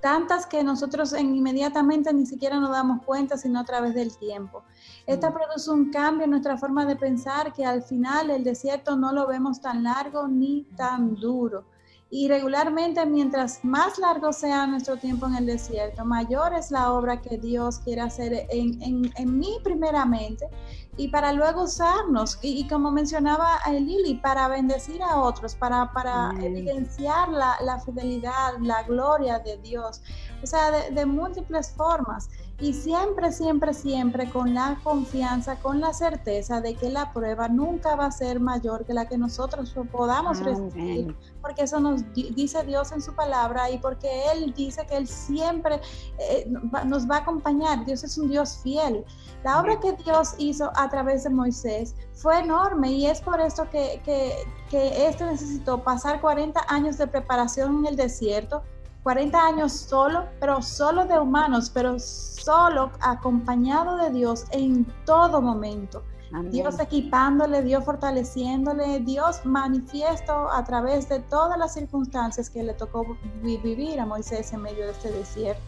tantas que nosotros inmediatamente ni siquiera nos damos cuenta, sino a través del tiempo. Esta produce un cambio en nuestra forma de pensar que al final el desierto no lo vemos tan largo ni tan duro. Y regularmente, mientras más largo sea nuestro tiempo en el desierto, mayor es la obra que Dios quiere hacer en, en, en mí primeramente y para luego usarnos. Y, como mencionaba Lili, para bendecir a otros, para, para evidenciar la, la, fidelidad, la gloria de Dios. O sea, de, de múltiples formas y siempre, siempre, siempre con la confianza, con la certeza de que la prueba nunca va a ser mayor que la que nosotros podamos recibir, porque eso nos dice Dios en su palabra y porque Él dice que Él siempre eh, nos va a acompañar. Dios es un Dios fiel. La obra que Dios hizo a través de Moisés fue enorme y es por eso que, que, que este necesitó pasar 40 años de preparación en el desierto 40 años solo, pero solo de humanos, pero solo acompañado de Dios en todo momento. Dios equipándole, Dios fortaleciéndole, Dios manifiesto a través de todas las circunstancias que le tocó vivir a Moisés en medio de este desierto.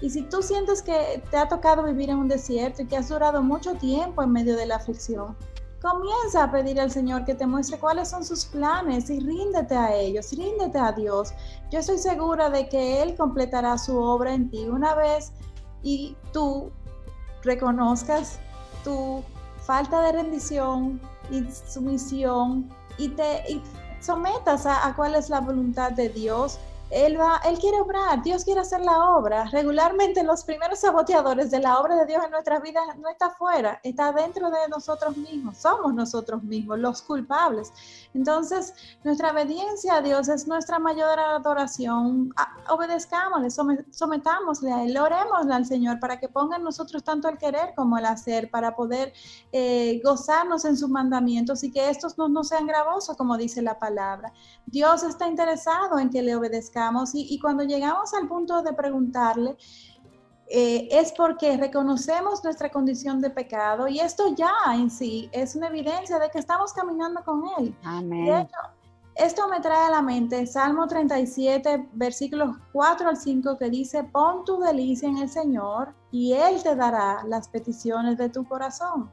Y si tú sientes que te ha tocado vivir en un desierto y que has durado mucho tiempo en medio de la aflicción, Comienza a pedir al Señor que te muestre cuáles son sus planes y ríndete a ellos, ríndete a Dios. Yo estoy segura de que Él completará su obra en ti una vez y tú reconozcas tu falta de rendición y sumisión y te sometas a, a cuál es la voluntad de Dios él, va, él quiere obrar, Dios quiere hacer la obra. Regularmente los primeros saboteadores de la obra de Dios en nuestras vidas no está fuera, está dentro de nosotros mismos, somos nosotros mismos los culpables. Entonces, nuestra obediencia a Dios es nuestra mayor adoración. Obedezcámosle, sometámosle a Él, oremosle al Señor para que ponga en nosotros tanto el querer como el hacer, para poder eh, gozarnos en sus mandamientos y que estos no, no sean gravosos, como dice la palabra. Dios está interesado en que le obedezcamos y, cuando llegamos al punto de preguntarle, eh, es porque reconocemos nuestra condición de pecado y esto ya en sí es una evidencia de que estamos caminando con Él. Amén. De hecho, esto me trae a la mente Salmo 37, versículos 4 al 5, que dice, pon tu delicia en el Señor y Él te dará las peticiones de tu corazón.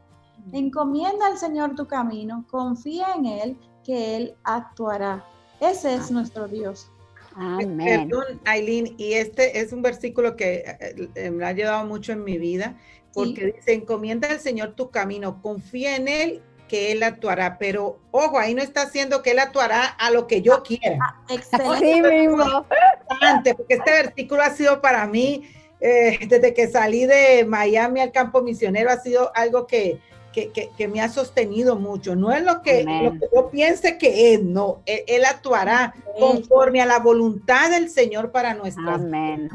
Encomienda al Señor tu camino, confía en Él, que Él actuará. Ese es nuestro Dios. Amén. Perdón, Aileen, y este es un versículo que eh, me ha ayudado mucho en mi vida, porque dice, encomienda al Señor tu camino, confía en Él que Él actuará, pero ojo, ahí no está haciendo que Él actuará a lo que yo ah, quiera. Ah, excelente. porque este versículo ha sido para mí, eh, desde que salí de Miami al campo misionero, ha sido algo que, que, me ha sostenido mucho. No es lo que, yo piense que es, no, él, actuará conforme a la voluntad del Señor para nuestra Amén.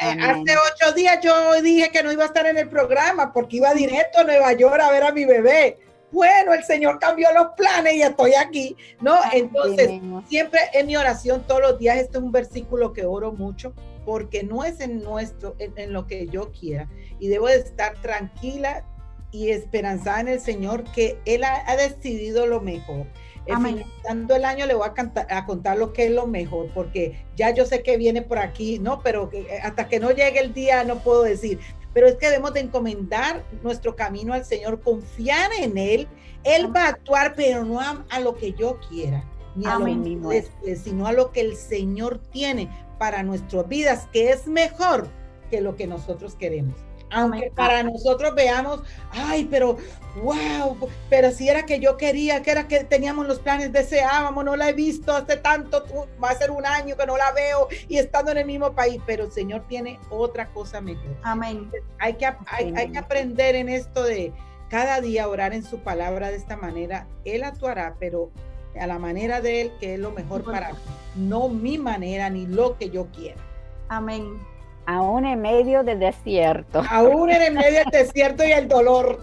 Eh, hace ocho días yo dije que no iba a estar en el programa porque iba directo a Nueva York a ver a mi bebé. Bueno, el Señor cambió los planes y estoy aquí, ¿no? Entonces, siempre en mi oración todos los días, este es un versículo que oro mucho, porque no es en nuestro, en lo que yo quiera. Y debo de estar tranquila, y esperanzada en el Señor que Él ha, decidido lo mejor. Finalizando el año le voy a, a, contar lo que es lo mejor, porque ya yo sé que viene por aquí, ¿no? Pero eh, hasta que no llegue el día no puedo decir. Pero es que debemos de encomendar nuestro camino al Señor, confiar en Él. Él va a actuar, pero no a, lo que yo quiera, ni a lo sino a lo que el Señor tiene para nuestras vidas, que es mejor que lo que nosotros queremos. Aunque para nosotros veamos, ay, pero wow, pero si era que yo quería, que era que teníamos los planes, deseábamos, no la he visto hace tanto, va a ser un año que no la veo y estando en el mismo país, pero el Señor tiene otra cosa mejor. Amén. Hay que, hay, hay que aprender en esto de cada día orar en su palabra de esta manera. Él actuará, pero a la manera de Él, que es lo mejor para mí, no mi manera ni lo que yo quiera. Amén. Aún en medio del desierto. Aún en medio del desierto y el dolor.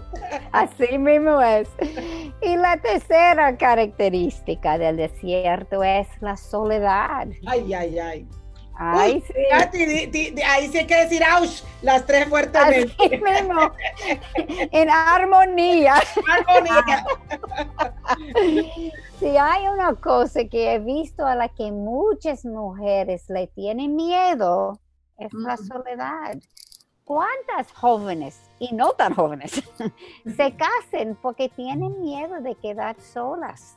Así mismo es. Y la tercera característica del desierto es la soledad. Ay, ay, ay. Ay, sí. ahí sí hay que decir, ¡auch! Las tres fuertemente. Así mismo. en armonía. Armonía. si hay una cosa que he visto a la que muchas mujeres le tienen miedo, es la soledad. ¿Cuántas jóvenes y no tan jóvenes se casen porque tienen miedo de quedar solas?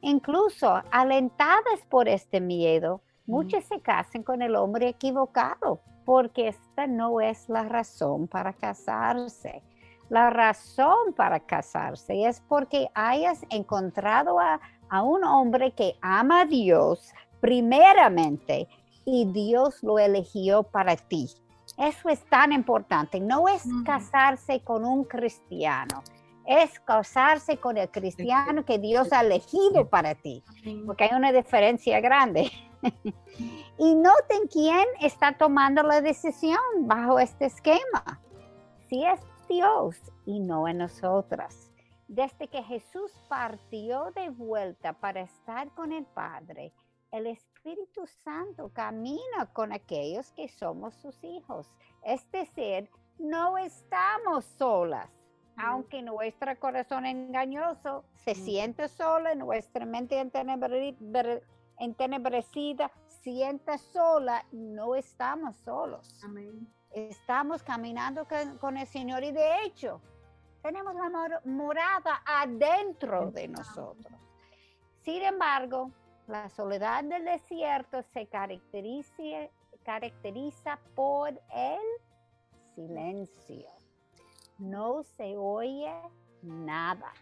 Incluso alentadas por este miedo, muchas se casan con el hombre equivocado porque esta no es la razón para casarse. La razón para casarse es porque hayas encontrado a, a un hombre que ama a Dios primeramente y Dios lo eligió para ti. Eso es tan importante. No es casarse con un cristiano, es casarse con el cristiano que Dios ha elegido para ti, porque hay una diferencia grande. y noten quién está tomando la decisión bajo este esquema. Si es Dios y no en nosotras. Desde que Jesús partió de vuelta para estar con el Padre, el Espíritu Santo camina con aquellos que somos sus hijos. Es decir, no estamos solas. Aunque nuestro corazón engañoso se siente sola, nuestra mente entenebrecida siente sola, no estamos solos. Estamos caminando con, el Señor y de hecho tenemos la morada adentro de nosotros. Sin embargo, la soledad del desierto se caracteriza, caracteriza por el silencio. No se oye nada.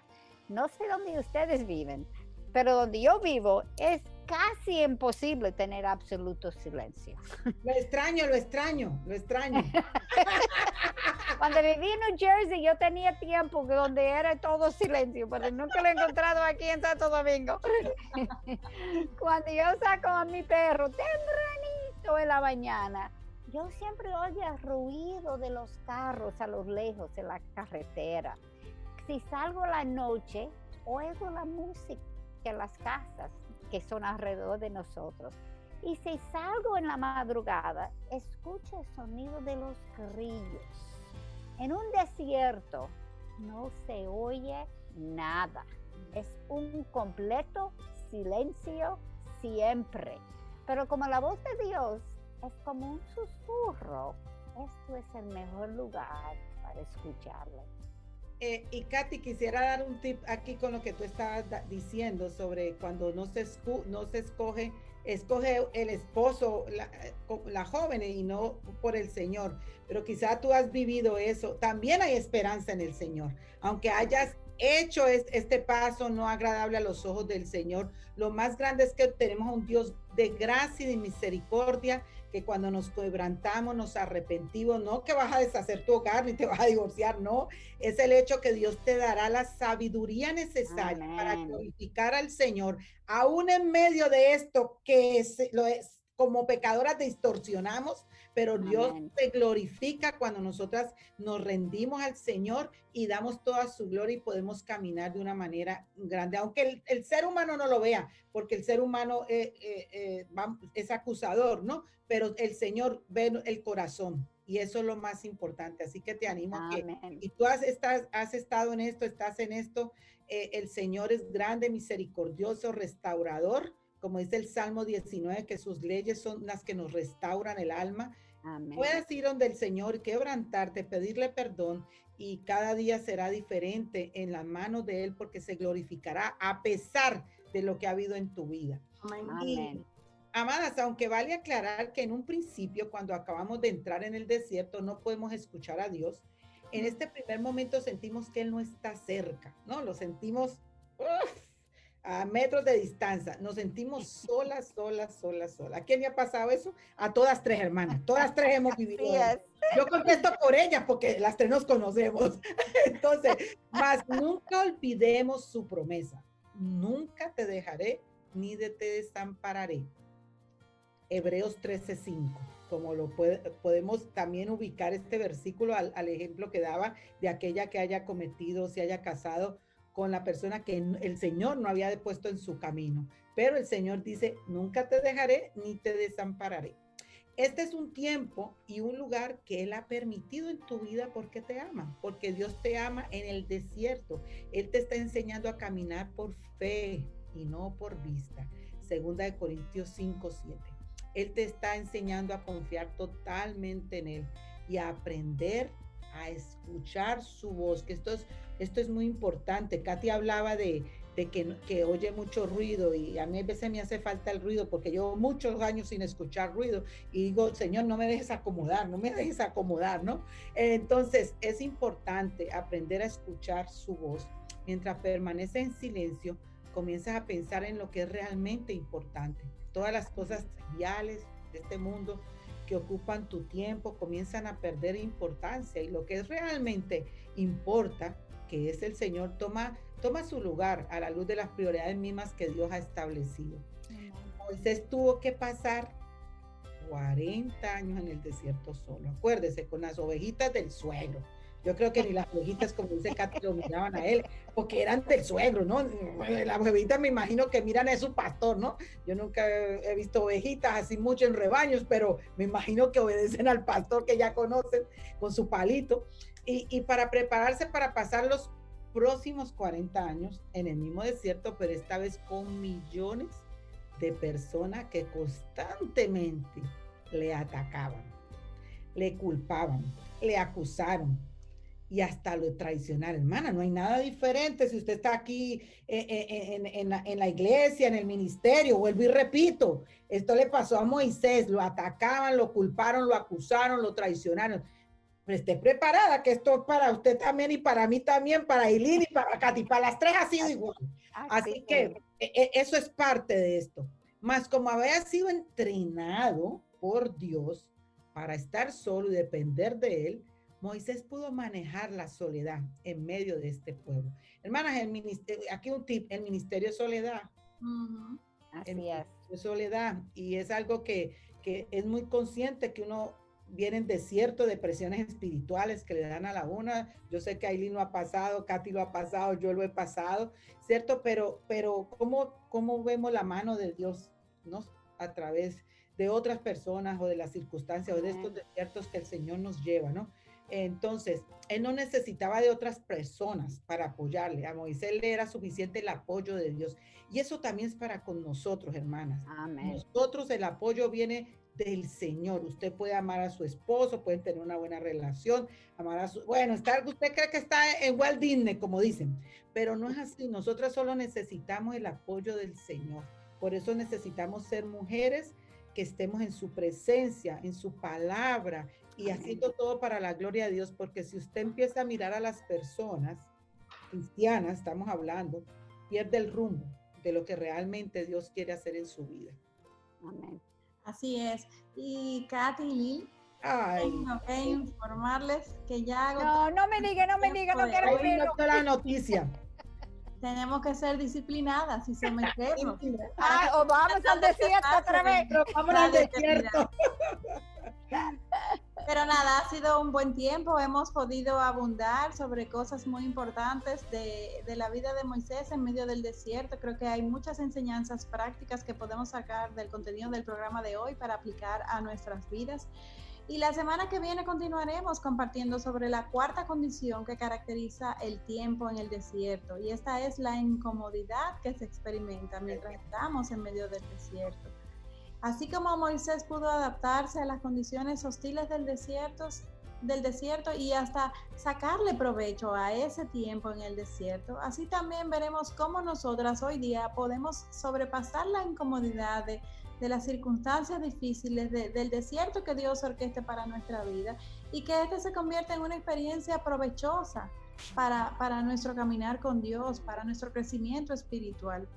No sé dónde ustedes viven, pero donde yo vivo es casi imposible tener absoluto silencio. Lo extraño, lo extraño, lo extraño. Cuando viví en New Jersey, yo tenía tiempo donde era todo silencio, pero nunca lo he encontrado aquí en Santo Domingo. Cuando yo saco a mi perro tempranito en la mañana, yo siempre oigo el ruido de los carros a lo lejos en la carretera. Si salgo la noche, oigo la música en las casas que son alrededor de nosotros. Y si salgo en la madrugada, escucho el sonido de los grillos. En un desierto no se oye nada. Es un completo silencio siempre. Pero como la voz de Dios es como un susurro, esto es el mejor lugar para escucharle. Eh, y Katy, quisiera dar un tip aquí con lo que tú estabas diciendo sobre cuando no se, no se escoge, escoge el esposo, la, la, joven y no por el Señor. Pero quizá tú has vivido eso. También hay esperanza en el Señor. Aunque hayas hecho este paso no agradable a los ojos del Señor, lo más grande es que tenemos un Dios de gracia y de misericordia que cuando nos quebrantamos, nos arrepentimos, no que vas a deshacer tu hogar ni te vas a divorciar, no, es el hecho que Dios te dará la sabiduría necesaria para glorificar al Señor, aún en medio de esto que es, lo es, como pecadoras distorsionamos, pero Dios te glorifica cuando nosotras nos rendimos al Señor y damos toda su gloria y podemos caminar de una manera grande, aunque el, ser humano no lo vea, porque el ser humano eh, eh, eh, es acusador, ¿no? Pero el Señor ve el corazón y eso es lo más importante. Así que te animo a que, y tú has, estás, has estado en esto, estás en esto, el Señor es grande, misericordioso, restaurador como dice el Salmo 19, que sus leyes son las que nos restauran el alma Puedes ir donde el Señor, quebrantarte, pedirle perdón y cada día será diferente en las manos de Él porque se glorificará a pesar de lo que ha habido en tu vida. Amadas, aunque vale aclarar que en un principio, cuando acabamos de entrar en el desierto, no podemos escuchar a Dios, en este primer momento sentimos que Él no está cerca, ¿no? Lo sentimos a metros de distancia. Nos sentimos solas, solas, solas, solas. ¿A quién le ha pasado eso? A todas tres hermanas. Todas tres hemos vivido. Yo contesto por ellas porque las tres nos conocemos. Entonces, más nunca olvidemos su promesa. Nunca te dejaré ni de te desampararé. Hebreos 13:5 como lo podemos también ubicar este versículo al, al, ejemplo que daba de aquella que haya cometido, se haya casado con la persona que el Señor no había puesto en su camino. Pero el Señor dice, nunca te dejaré ni te desampararé. Este es un tiempo y un lugar que Él ha permitido en tu vida porque te ama, porque Dios te ama en el desierto. Él te está enseñando a caminar por fe y no por vista. Segunda de Corintios 5, 7. Él te está enseñando a confiar totalmente en Él y a aprender a escuchar su voz, que esto es, esto es muy importante. Katy hablaba de, de que, que, oye mucho ruido y a mí a veces me hace falta el ruido porque llevo muchos años sin escuchar ruido y digo, Señor, no me dejes acomodar, no me dejes acomodar, ¿no? Entonces es importante aprender a escuchar su voz. Mientras permanece en silencio, comienzas a pensar en lo que es realmente importante todas las cosas triviales de este mundo que ocupan tu tiempo comienzan a perder importancia y lo que realmente importa, que es el Señor, toma, toma su lugar a la luz de las prioridades mismas que Dios ha establecido. Moisés tuvo que pasar 40 años en el desierto solo. Acuérdese, con las ovejitas del suegro. Yo creo que ni las ovejitas, como dice Katy, lo miraban a él, porque eran del suegro, ¿no? Las ovejitas me imagino que miran a su pastor, ¿no? Yo nunca he visto ovejitas así mucho en rebaños, pero me imagino que obedecen al pastor que ya conocen con su palito. Y, y para prepararse para pasar los próximos 40 años en el mismo desierto, pero esta vez con millones de personas que constantemente le atacaban, le culpaban, le acusaron, y hasta lo tradicional, hermana, no hay nada diferente si usted está aquí eh, eh, eh, en, la, iglesia, en el ministerio, vuelvo y repito, esto le pasó a Moisés, lo atacaban, lo culparon, lo acusaron, lo traicionaron. Pero esté preparada, que esto es para usted también y para mí también, para Eileen y para Katy, para las tres ha sido igual. Así que eso es parte de esto. Más como había sido entrenado por Dios para estar solo y depender de él, Moisés pudo manejar la soledad en medio de este pueblo. Hermanas, el ministerio, aquí un tip, el ministerio soledad. Así es. soledad. Y es algo que, que, es muy consciente que uno viene en desierto de presiones espirituales que le dan a la una. Yo sé que Aileen lo ha pasado, Katy lo ha pasado, yo lo he pasado, ¿cierto? Pero, pero ¿cómo, cómo vemos la mano de Dios, ¿no? A través de otras personas o de las circunstancias o de estos desiertos que el Señor nos lleva, ¿no? Entonces, él no necesitaba de otras personas para apoyarle. A Moisés le era suficiente el apoyo de Dios. Y eso también es para con nosotros, hermanas. Amén. Nosotros el apoyo viene del Señor. Usted puede amar a su esposo, pueden tener una buena relación, amar a su... Bueno, usted cree que está en Walt Disney, como dicen, pero no es así. Nosotras solo necesitamos el apoyo del Señor. Por eso necesitamos ser mujeres que estemos en su presencia, en su palabra y haciendo todo para la gloria de Dios, porque si usted empieza a mirar a las personas cristianas, estamos hablando, pierde el rumbo de lo que realmente Dios quiere hacer en su vida. Amén. Así es. Y Katy Ay. tengo que informarles que ya No, no me diga, no me diga, no quiero la noticia. Tenemos que ser disciplinadas y someternos. ah, o vamos al desierto otra vez. Vamos al desierto. Pero nada, ha sido un buen tiempo. Hemos podido abundar sobre cosas muy importantes de, de, la vida de Moisés en medio del desierto. Creo que hay muchas enseñanzas prácticas que podemos sacar del contenido del programa de hoy para aplicar a nuestras vidas. Y la semana que viene continuaremos compartiendo sobre la cuarta condición que caracteriza el tiempo en el desierto. Y esta es la incomodidad que se experimenta mientras estamos en medio del desierto. Así como Moisés pudo adaptarse a las condiciones hostiles del desierto, del desierto y hasta sacarle provecho a ese tiempo en el desierto, así también veremos cómo nosotras hoy día podemos sobrepasar la incomodidad de de las circunstancias difíciles, del desierto que Dios orqueste para nuestra vida y que este se convierta en una experiencia provechosa para, para nuestro caminar con Dios, para nuestro crecimiento espiritual.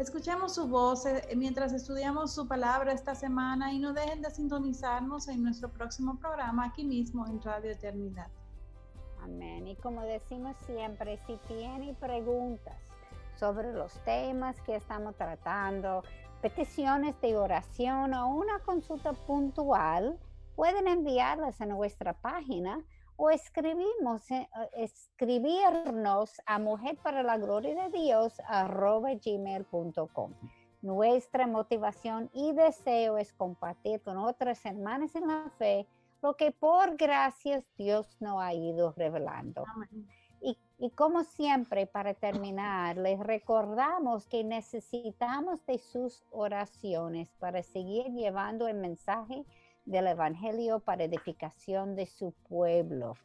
Escuchemos su voz eh, mientras estudiamos su palabra esta semana y no dejen de sintonizarnos en nuestro próximo programa aquí mismo en Radio Eternidad. Amén. Y como decimos siempre, si tienen preguntas sobre los temas que estamos tratando, peticiones de oración o una consulta puntual, pueden enviarlas a nuestra página o escribimos, eh, escribirnos a mujer para la gloria de Dios arroba gmail.com. Nuestra motivación y deseo es compartir con otras hermanas en la fe lo que por gracias Dios nos ha ido revelando. Y, y, como siempre, para terminar, les recordamos que necesitamos de sus oraciones para seguir llevando el mensaje del Evangelio para edificación de su pueblo.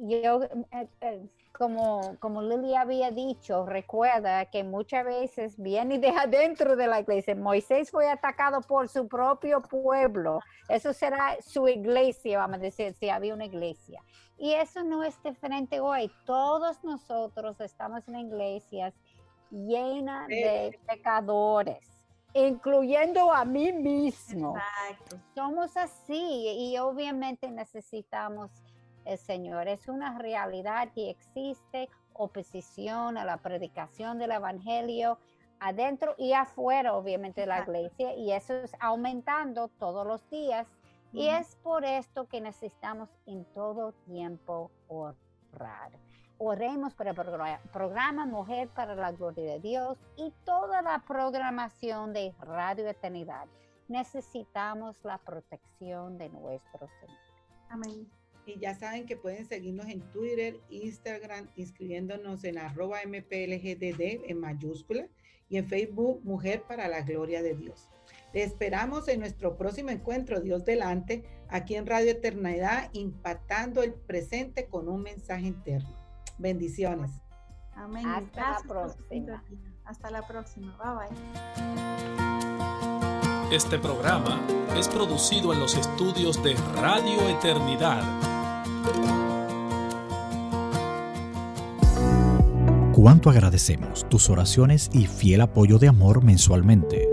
Yo, eh, eh, como, como Lili había dicho, recuerda que muchas veces viene de adentro de la iglesia. Moisés fue atacado por su propio pueblo. Eso será su iglesia, vamos a decir, si había una iglesia. Y eso no es diferente hoy. Todos nosotros estamos en iglesias llenas de pecadores incluyendo a mí mismo. Somos así y obviamente necesitamos el Señor. Es una realidad que existe oposición a la predicación del Evangelio adentro y afuera, obviamente, de la iglesia, y eso es aumentando todos los días. Y es por esto que necesitamos en todo tiempo orar. Oremos por el programa Mujer para la Gloria de Dios y toda la programación de Radio Eternidad. Necesitamos la protección de nuestro Señor. Amén. Y ya saben que pueden seguirnos en Twitter, Instagram, inscribiéndonos en arroba mplgdd en mayúscula y en Facebook Mujer para la Gloria de Dios. Le esperamos en nuestro próximo encuentro, Dios delante, aquí en Radio Eternidad, impactando el presente con un mensaje interno. Bendiciones. Amén. Hasta la próxima. Hasta la próxima. Bye bye. Este programa es producido en los estudios de Radio Eternidad. Cuánto agradecemos tus oraciones y fiel apoyo de amor mensualmente.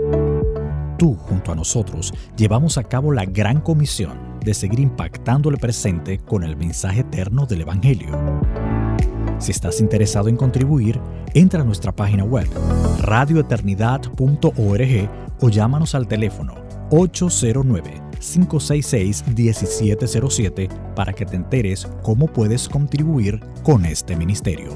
Tú, junto a nosotros, llevamos a cabo la gran comisión de seguir impactando el presente con el mensaje eterno del Evangelio. Si estás interesado en contribuir, entra a nuestra página web radioeternidad.org o llámanos al teléfono 809-566-1707 para que te enteres cómo puedes contribuir con este ministerio.